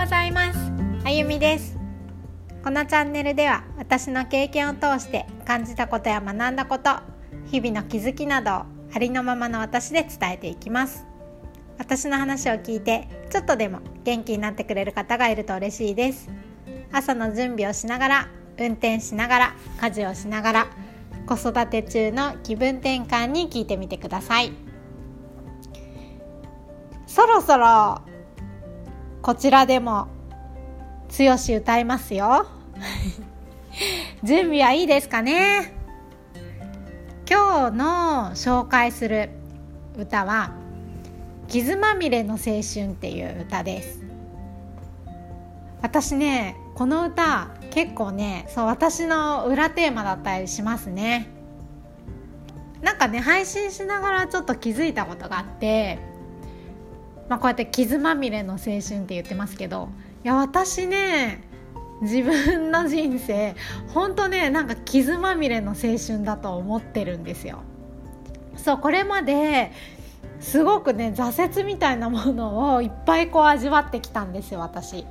ございます。あゆみです。このチャンネルでは私の経験を通して感じたことや学んだこと日々の気づきなどをありのままの私で伝えていきます。私の話を聞いてちょっとでも元気になってくれる方がいると嬉しいです。朝の準備をしながら運転しながら家事をしながら子育て中の気分転換に聞いてみてください。そろそろこちらでも剛歌いますよ。準備はいいですかね？今日の紹介する歌は「傷まみれの青春」っていう歌です。私ねこの歌結構ねそう私の裏テーマだったりしますね。なんかね配信しながらちょっと気づいたことがあってまあ、こうやって傷まみれの青春って言ってますけどいや私ね自分の人生本当ねなんか傷まみれの青春だと思ってるんですよ。そうこれまですごくね挫折みたいなものをいっぱいこう味わってきたんですよ私。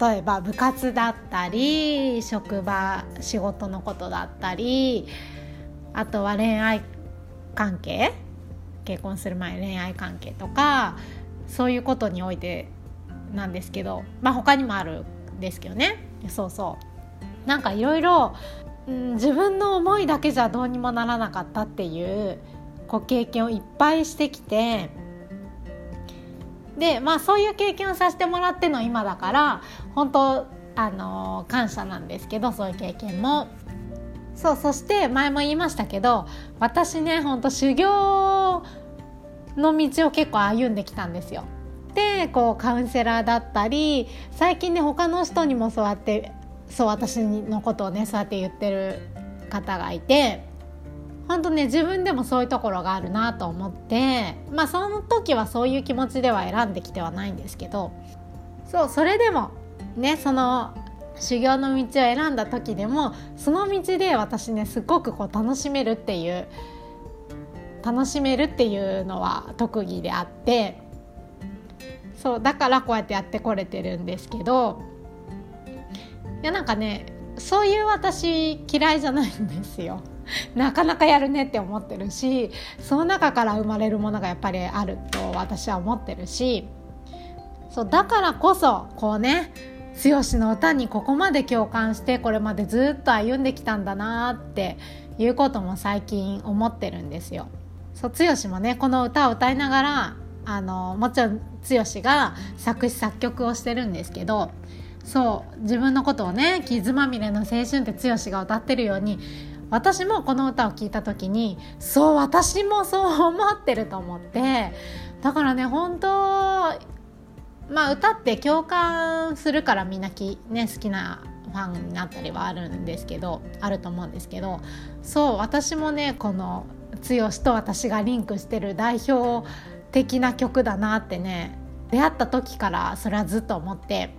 例えば部活だったり職場仕事のことだったりあとは恋愛関係結婚する前恋愛関係とかそういうことにおいてなんですけどまあ他にもあるんですけどね。そうそう。なんかいろいろ自分の思いだけじゃどうにもならなかったっていうこう経験をいっぱいしてきてでまあそういう経験をさせてもらっての今だから本当あの感謝なんですけどそういう経験も。そうそして前も言いましたけど私ねほんと修行の道を結構歩んできたんですよ。でこうカウンセラーだったり最近ね他の人にもそうやってそう私のことをねそうやって言ってる方がいて本当ね自分でもそういうところがあるなと思ってまあその時はそういう気持ちでは選んできてはないんですけどそうそれでもねその修行の道を選んだ時でもその道で私ねすごくこう楽しめるっていう楽しめるっていうのは特技であってそうだからこうやってやってこれてるんですけどいやなんかねそういう私嫌いじゃないんですよ。なかなかやるねって思ってるしその中から生まれるものがやっぱりあると私は思ってるしそうだからこそこうね剛の歌にここまで共感してこれまでずっと歩んできたんだなっていうことも最近思ってるんですよ。そう剛もねこの歌を歌いながらあのもちろん剛が作詞作曲をしてるんですけどそう自分のことをね傷まみれの青春って剛が歌ってるように私もこの歌を聴いた時にそう私もそう思ってると思ってだからね本当まあ歌って共感するからみんなき、ね、好きなファンになったりはあるんですけどあると思うんですけどそう私もねこの剛と私がリンクしてる代表的な曲だなってね。出会った時からそれはずっと思って。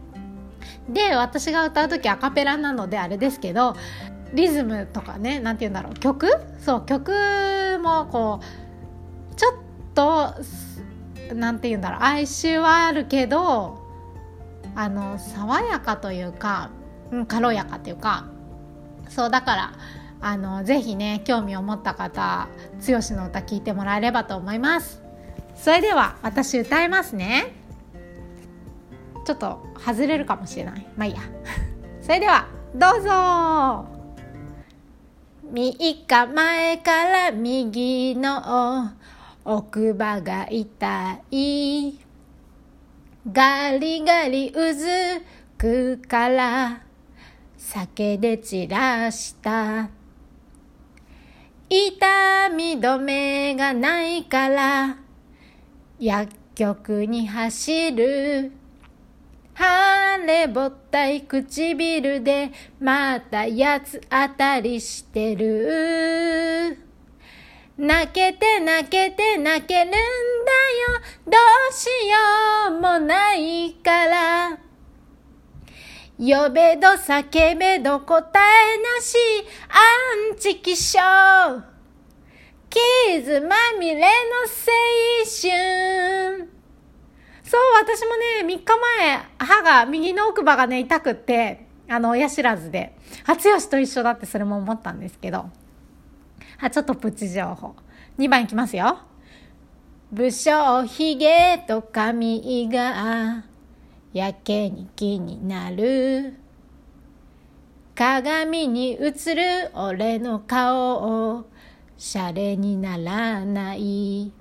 で私が歌う時アカペラなのであれですけどリズムとかね何て言うんだろう。曲？そう曲もこうちょっと何て言うんだろう。哀愁はあるけどあの爽やかというか、うん、軽やかというか。そうだからあのぜひね興味を持った方剛の歌聞いてもらえればと思います。それでは私歌いますね。ちょっと外れるかもしれない。まあいいや。それではどうぞ。3日前から右の奥歯が痛い。ガリガリうずくから酒で散らした。痛み止めがないから薬局に走る。腫れぼったい唇でまた八つ当たりしてる。泣けて泣けて泣けるんだよ。どうしようもないから呼べど叫べど答えなし。アンチ気象。傷まみれの青春。そう私もね3日前歯が右の奥歯がね痛くってあの親知らずで。初吉と一緒だってそれも思ったんですけど。あちょっとプチ情報。2番いきますよ。武将髭と髪がやけに気になる。鏡に映る俺の顔を。シャレにならない。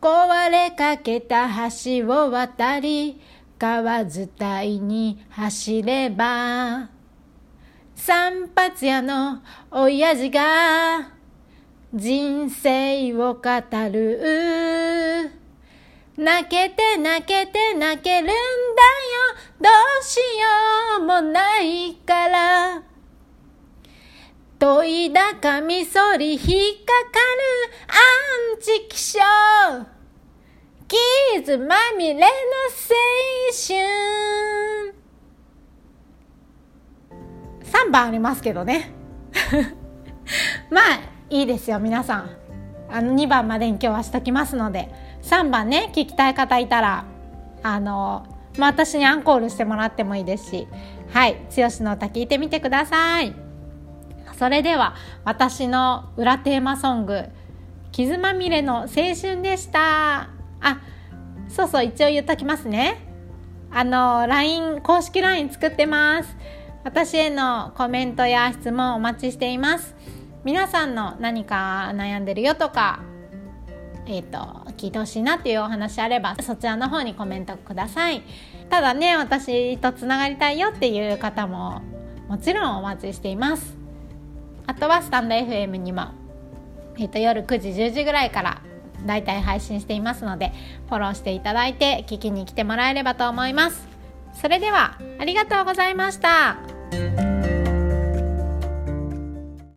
壊れかけた橋を渡り川伝いに走れば。散髪屋の親父が人生を語る。泣けて泣けて泣けるんだよ。どうしようもないから。研いだカミソリ引っかかる。アンチ気象。傷まみれの青春。3番ありますけどね。まあいいですよ皆さん。あの2番までに今日はしときますので。3番ね聞きたい方いたらあの、まあ、私にアンコールしてもらってもいいですしはい剛の歌聞いてみてください。それでは私の裏テーマソング「傷まみれの青春」でした。あそうそう一応言っときますね。あの LINE 公式 LINE 作ってます。私へのコメントや質問お待ちしています。皆さんの何か悩んでるよとかえ、ー、と聞いてほしいなっていうお話あればそちらの方にコメントください。ただね私とつながりたいよっていう方ももちろんお待ちしています。あとはスタンド FM にも、えーと、夜9時10時ぐらいからだいたい配信していますのでフォローしていただいて聞きに来てもらえればと思います。それではありがとうございました。